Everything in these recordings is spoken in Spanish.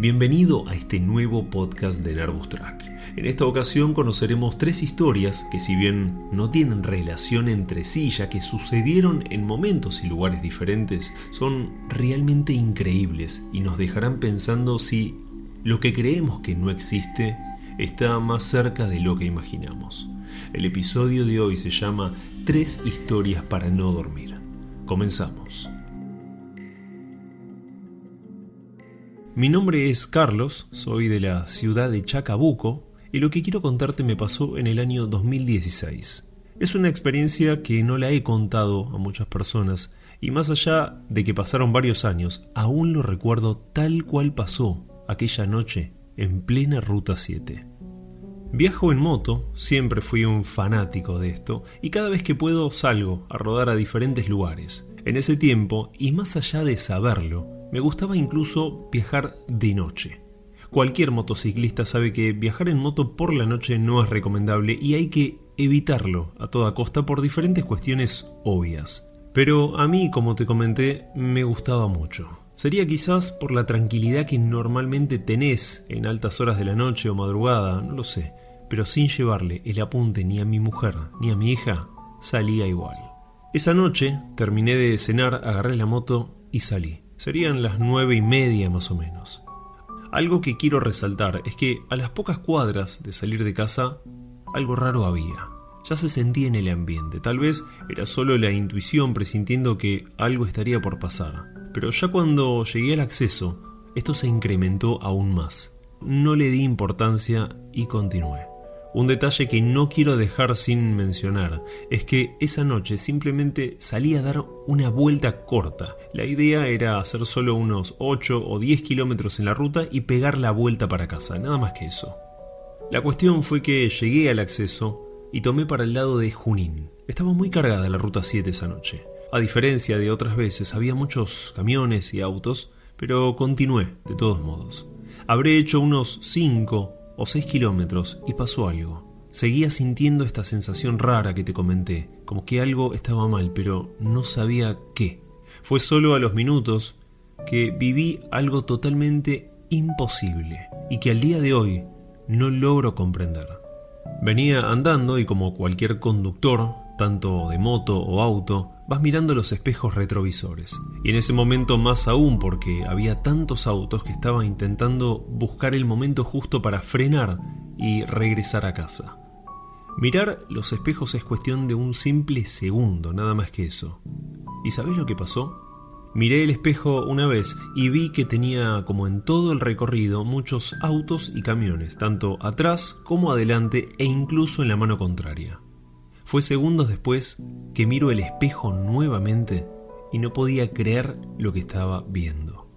Bienvenido a este nuevo podcast de Nervous Track. En esta ocasión conoceremos tres historias que si bien no tienen relación entre sí ya que sucedieron en momentos y lugares diferentes, son realmente increíbles y nos dejarán pensando si lo que creemos que no existe está más cerca de lo que imaginamos. El episodio de hoy se llama Tres historias para no dormir. Comenzamos. Mi nombre es Carlos, soy de la ciudad de Chacabuco y lo que quiero contarte me pasó en el año 2016. Es una experiencia que no la he contado a muchas personas y más allá de que pasaron varios años, aún lo recuerdo tal cual pasó aquella noche en plena Ruta 7. Viajo en moto, siempre fui un fanático de esto, y cada vez que puedo salgo a rodar a diferentes lugares. En ese tiempo, y más allá de saberlo, me gustaba incluso viajar de noche. Cualquier motociclista sabe que viajar en moto por la noche no es recomendable y hay que evitarlo a toda costa por diferentes cuestiones obvias. Pero a mí, como te comenté, me gustaba mucho. Sería quizás por la tranquilidad que normalmente tenés en altas horas de la noche o madrugada, no lo sé, pero sin llevarle el apunte ni a mi mujer ni a mi hija, salía igual. Esa noche terminé de cenar, agarré la moto y salí. Serían las nueve y media más o menos. Algo que quiero resaltar es que a las pocas cuadras de salir de casa, algo raro había. Ya se sentía en el ambiente, tal vez era solo la intuición presintiendo que algo estaría por pasar. Pero ya cuando llegué al acceso, esto se incrementó aún más. No le di importancia y continué. Un detalle que no quiero dejar sin mencionar es que esa noche simplemente salí a dar una vuelta corta. La idea era hacer solo unos 8 o 10 kilómetros en la ruta y pegar la vuelta para casa, nada más que eso. La cuestión fue que llegué al acceso y tomé para el lado de Junín. Estaba muy cargada la ruta 7 esa noche. A diferencia de otras veces, había muchos camiones y autos, pero continué de todos modos. Habré hecho unos 5 o 6 kilómetros y pasó algo. Seguía sintiendo esta sensación rara que te comenté, como que algo estaba mal, pero no sabía qué. Fue solo a los minutos que viví algo totalmente imposible y que al día de hoy no logro comprender. Venía andando y como cualquier conductor, tanto de moto o auto, vas mirando los espejos retrovisores. Y en ese momento más aún porque había tantos autos que estaba intentando buscar el momento justo para frenar y regresar a casa. Mirar los espejos es cuestión de un simple segundo, nada más que eso. ¿Y sabes lo que pasó? Miré el espejo una vez y vi que tenía, como en todo el recorrido, muchos autos y camiones, tanto atrás como adelante e incluso en la mano contraria. Fue segundos después que miro el espejo nuevamente y no podía creer lo que estaba viendo.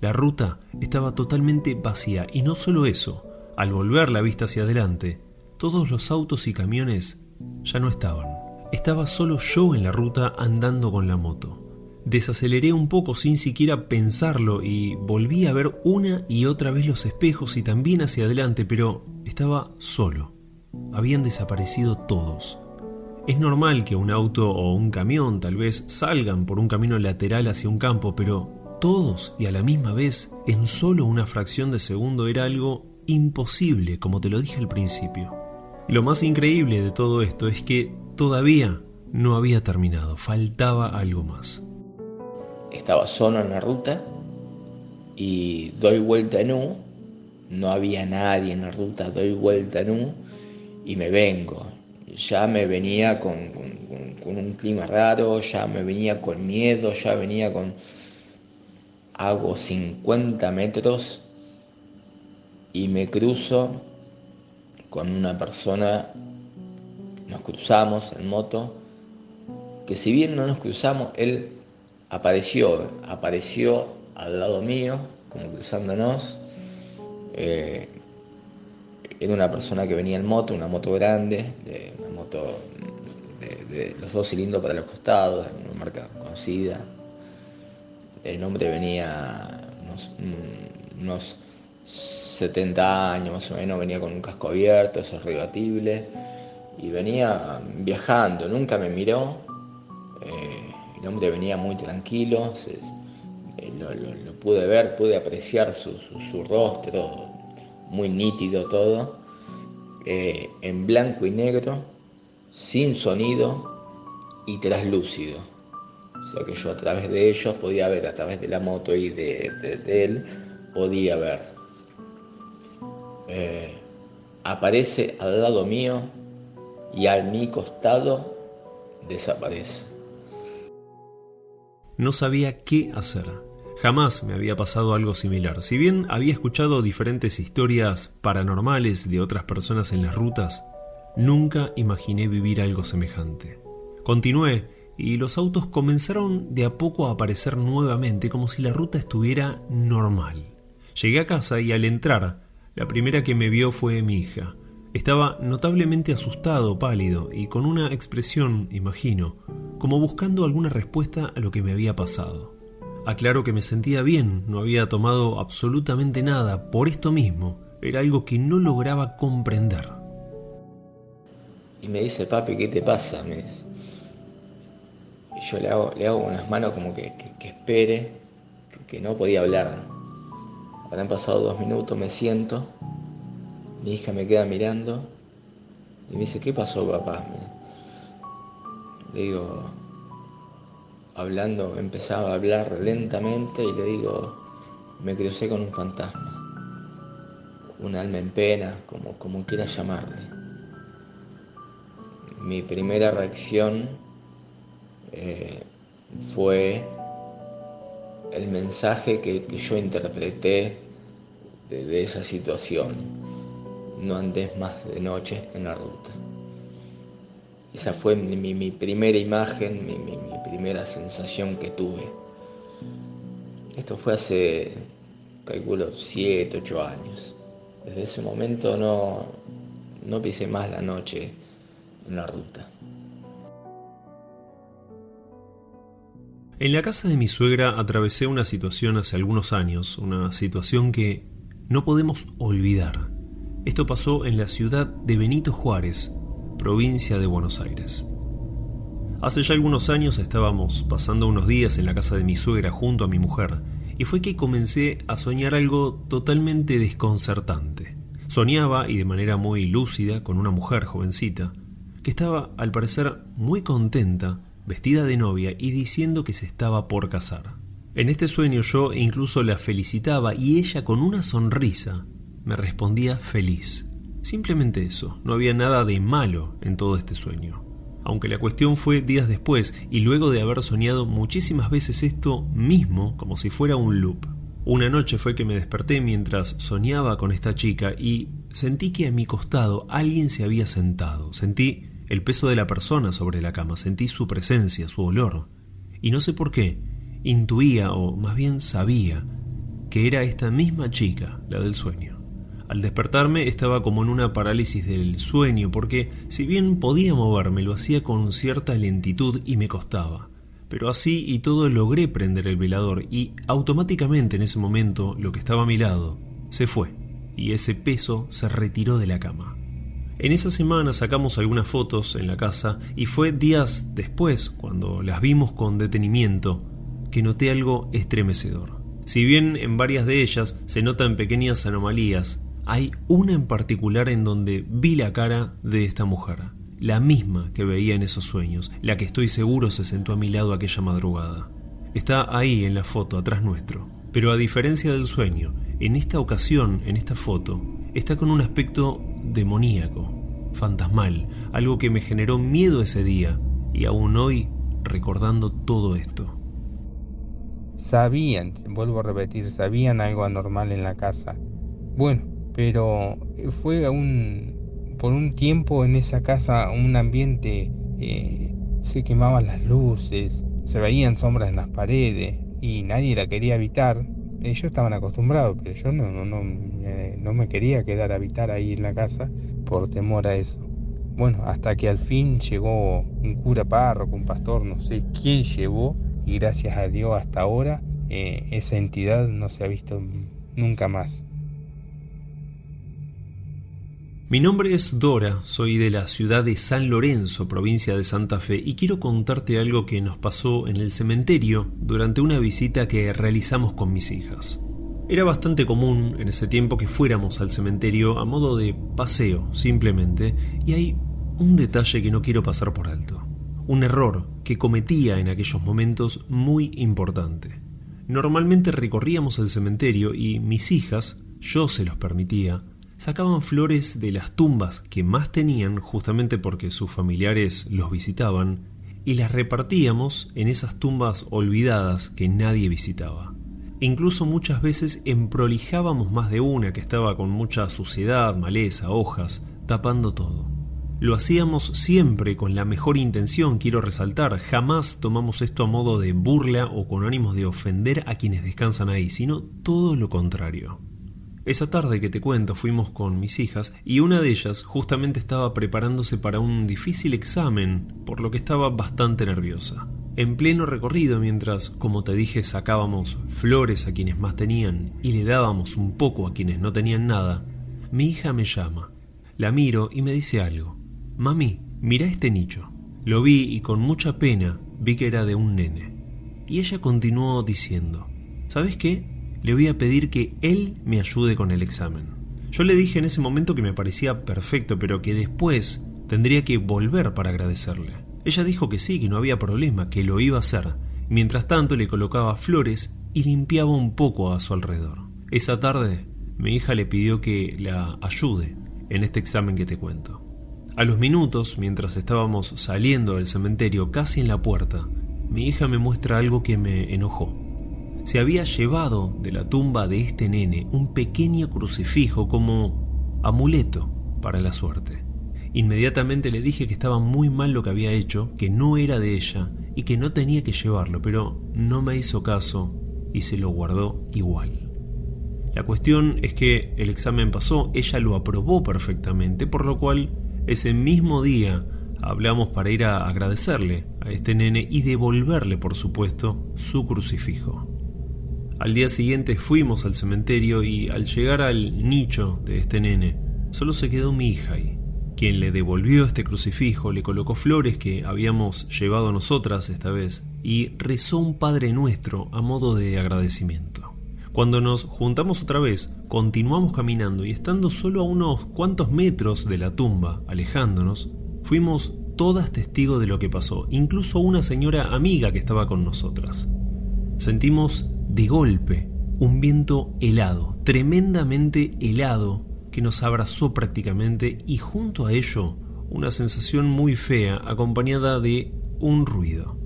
La ruta estaba totalmente vacía y no solo eso, al volver la vista hacia adelante, todos los autos y camiones ya no estaban. Estaba solo yo en la ruta andando con la moto. Desaceleré un poco sin siquiera pensarlo y volví a ver una y otra vez los espejos y también hacia adelante, pero estaba solo. Habían desaparecido todos. Es normal que un auto o un camión tal vez salgan por un camino lateral hacia un campo, pero todos y a la misma vez, en solo una fracción de segundo, era algo imposible, como te lo dije al principio. Lo más increíble de todo esto es que todavía no había terminado, faltaba algo más. Estaba solo en la ruta y doy vuelta en U, no había nadie en la ruta, doy vuelta en U y me vengo ya me venía con, un clima raro, ya me venía con miedo, ya venía con... Hago 50 metros y me cruzo con una persona, nos cruzamos en moto, que si bien no nos cruzamos, él apareció, apareció al lado mío, como cruzándonos. Eh, era una persona que venía en moto, una moto grande, de, una moto de, los dos cilindros para los costados, una marca conocida. El hombre venía unos, 70 años más o menos, venía con un casco abierto, esos rebatibles, y venía viajando, nunca me miró. Eh, el hombre venía muy tranquilo, eh, lo, pude ver, pude apreciar su, rostro, muy nítido todo, eh, en blanco y negro, sin sonido y traslúcido. O sea que yo a través de ellos podía ver, a través de la moto y de, él, podía ver. Eh, aparece al lado mío y a mi costado desaparece. No sabía qué hacer. Jamás me había pasado algo similar. Si bien había escuchado diferentes historias paranormales de otras personas en las rutas, nunca imaginé vivir algo semejante. Continué y los autos comenzaron de a poco a aparecer nuevamente como si la ruta estuviera normal. Llegué a casa y al entrar, la primera que me vio fue mi hija. Estaba notablemente asustado, pálido y con una expresión, imagino, como buscando alguna respuesta a lo que me había pasado. Aclaro que me sentía bien, no había tomado absolutamente nada, por esto mismo, era algo que no lograba comprender. Y me dice, papi, ¿qué te pasa? Me Y yo le hago, le hago unas manos como que, espere, que, no podía hablar. Habrán pasado dos minutos, me siento, mi hija me queda mirando y me dice, ¿qué pasó, papá? Le digo, hablando, empezaba a hablar lentamente y le digo, me crucé con un fantasma, un alma en pena, como, como quiera llamarle. Mi primera reacción eh, fue el mensaje que, yo interpreté de esa situación. No andes más de noche en la ruta. Esa fue mi, primera imagen, mi, primera sensación que tuve. Esto fue hace, calculo, 7, 8 años. Desde ese momento no, no pisé más la noche en la ruta. En la casa de mi suegra atravesé una situación hace algunos años, una situación que no podemos olvidar. Esto pasó en la ciudad de Benito Juárez, provincia de Buenos Aires. Hace ya algunos años estábamos pasando unos días en la casa de mi suegra junto a mi mujer, y fue que comencé a soñar algo totalmente desconcertante. Soñaba, y de manera muy lúcida, con una mujer jovencita, que estaba, al parecer, muy contenta, vestida de novia y diciendo que se estaba por casar. En este sueño yo incluso la felicitaba y ella con una sonrisa me respondía feliz. Simplemente eso, no había nada de malo en todo este sueño. Aunque la cuestión fue días después y luego de haber soñado muchísimas veces esto mismo como si fuera un loop. Una noche fue que me desperté mientras soñaba con esta chica y sentí que a mi costado alguien se había sentado. Sentí el peso de la persona sobre la cama, sentí su presencia, su olor. Y no sé por qué, intuía o más bien sabía que era esta misma chica, la del sueño. Al despertarme estaba como en una parálisis del sueño, porque si bien podía moverme, lo hacía con cierta lentitud y me costaba. Pero así y todo logré prender el velador y automáticamente en ese momento lo que estaba a mi lado se fue y ese peso se retiró de la cama. En esa semana sacamos algunas fotos en la casa y fue días después, cuando las vimos con detenimiento, que noté algo estremecedor. Si bien en varias de ellas se notan pequeñas anomalías, hay una en particular en donde vi la cara de esta mujer, la misma que veía en esos sueños, la que estoy seguro se sentó a mi lado aquella madrugada. Está ahí en la foto, atrás nuestro. Pero a diferencia del sueño, en esta ocasión, en esta foto, está con un aspecto demoníaco, fantasmal, algo que me generó miedo ese día y aún hoy recordando todo esto. Sabían, vuelvo a repetir, sabían algo anormal en la casa. Bueno, pero fue un, por un tiempo en esa casa un ambiente, eh, se quemaban las luces, se veían sombras en las paredes y nadie la quería habitar. Ellos estaban acostumbrados, pero yo no, no, no, no me quería quedar a habitar ahí en la casa por temor a eso. Bueno, hasta que al fin llegó un cura párroco, un pastor, no sé quién llevó, y gracias a Dios hasta ahora eh, esa entidad no se ha visto nunca más. Mi nombre es Dora, soy de la ciudad de San Lorenzo, provincia de Santa Fe, y quiero contarte algo que nos pasó en el cementerio durante una visita que realizamos con mis hijas. Era bastante común en ese tiempo que fuéramos al cementerio a modo de paseo, simplemente, y hay un detalle que no quiero pasar por alto. Un error que cometía en aquellos momentos muy importante. Normalmente recorríamos el cementerio y mis hijas, yo se los permitía, sacaban flores de las tumbas que más tenían justamente porque sus familiares los visitaban y las repartíamos en esas tumbas olvidadas que nadie visitaba. Incluso muchas veces emprolijábamos más de una que estaba con mucha suciedad, maleza, hojas, tapando todo. Lo hacíamos siempre con la mejor intención, quiero resaltar, jamás tomamos esto a modo de burla o con ánimos de ofender a quienes descansan ahí, sino todo lo contrario. Esa tarde que te cuento fuimos con mis hijas y una de ellas justamente estaba preparándose para un difícil examen, por lo que estaba bastante nerviosa. En pleno recorrido, mientras, como te dije, sacábamos flores a quienes más tenían y le dábamos un poco a quienes no tenían nada, mi hija me llama. La miro y me dice algo. Mami, mira este nicho. Lo vi y con mucha pena vi que era de un nene. Y ella continuó diciendo, ¿sabes qué? Le voy a pedir que él me ayude con el examen. Yo le dije en ese momento que me parecía perfecto, pero que después tendría que volver para agradecerle. Ella dijo que sí, que no había problema, que lo iba a hacer. Mientras tanto le colocaba flores y limpiaba un poco a su alrededor. Esa tarde mi hija le pidió que la ayude en este examen que te cuento. A los minutos, mientras estábamos saliendo del cementerio casi en la puerta, mi hija me muestra algo que me enojó se había llevado de la tumba de este nene un pequeño crucifijo como amuleto para la suerte. Inmediatamente le dije que estaba muy mal lo que había hecho, que no era de ella y que no tenía que llevarlo, pero no me hizo caso y se lo guardó igual. La cuestión es que el examen pasó, ella lo aprobó perfectamente, por lo cual ese mismo día hablamos para ir a agradecerle a este nene y devolverle, por supuesto, su crucifijo. Al día siguiente fuimos al cementerio y al llegar al nicho de este nene, solo se quedó mi hija ahí, quien le devolvió este crucifijo, le colocó flores que habíamos llevado nosotras esta vez y rezó un Padre Nuestro a modo de agradecimiento. Cuando nos juntamos otra vez, continuamos caminando y estando solo a unos cuantos metros de la tumba, alejándonos, fuimos todas testigos de lo que pasó, incluso una señora amiga que estaba con nosotras. Sentimos de golpe un viento helado, tremendamente helado, que nos abrazó prácticamente y junto a ello una sensación muy fea acompañada de un ruido.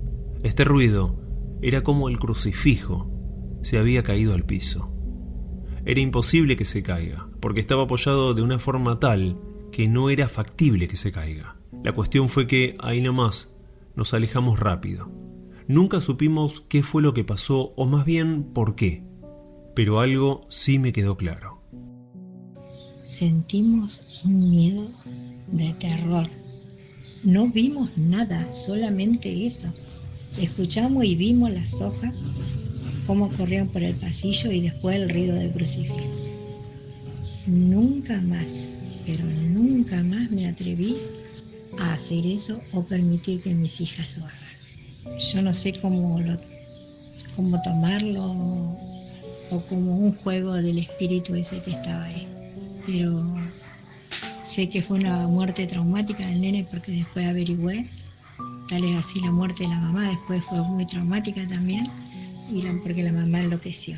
Este ruido era como el crucifijo se había caído al piso. Era imposible que se caiga, porque estaba apoyado de una forma tal que no era factible que se caiga. La cuestión fue que ahí nomás nos alejamos rápido. Nunca supimos qué fue lo que pasó o más bien por qué, pero algo sí me quedó claro. Sentimos un miedo de terror. No vimos nada, solamente eso. Escuchamos y vimos las hojas, cómo corrían por el pasillo y después el ruido del crucifijo. Nunca más, pero nunca más me atreví a hacer eso o permitir que mis hijas lo hagan yo no sé cómo, cómo tomarlo o como un juego del espíritu ese que estaba ahí. Pero sé que fue una muerte traumática del nene porque después averigüé, tal es así la muerte de la mamá, después fue muy traumática también, y porque la mamá enloqueció.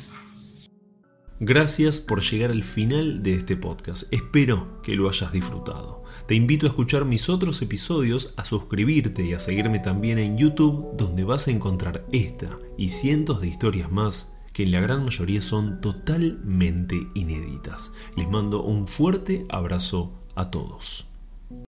Gracias por llegar al final de este podcast. Espero que lo hayas disfrutado. Te invito a escuchar mis otros episodios, a suscribirte y a seguirme también en YouTube, donde vas a encontrar esta y cientos de historias más que en la gran mayoría son totalmente inéditas. Les mando un fuerte abrazo a todos.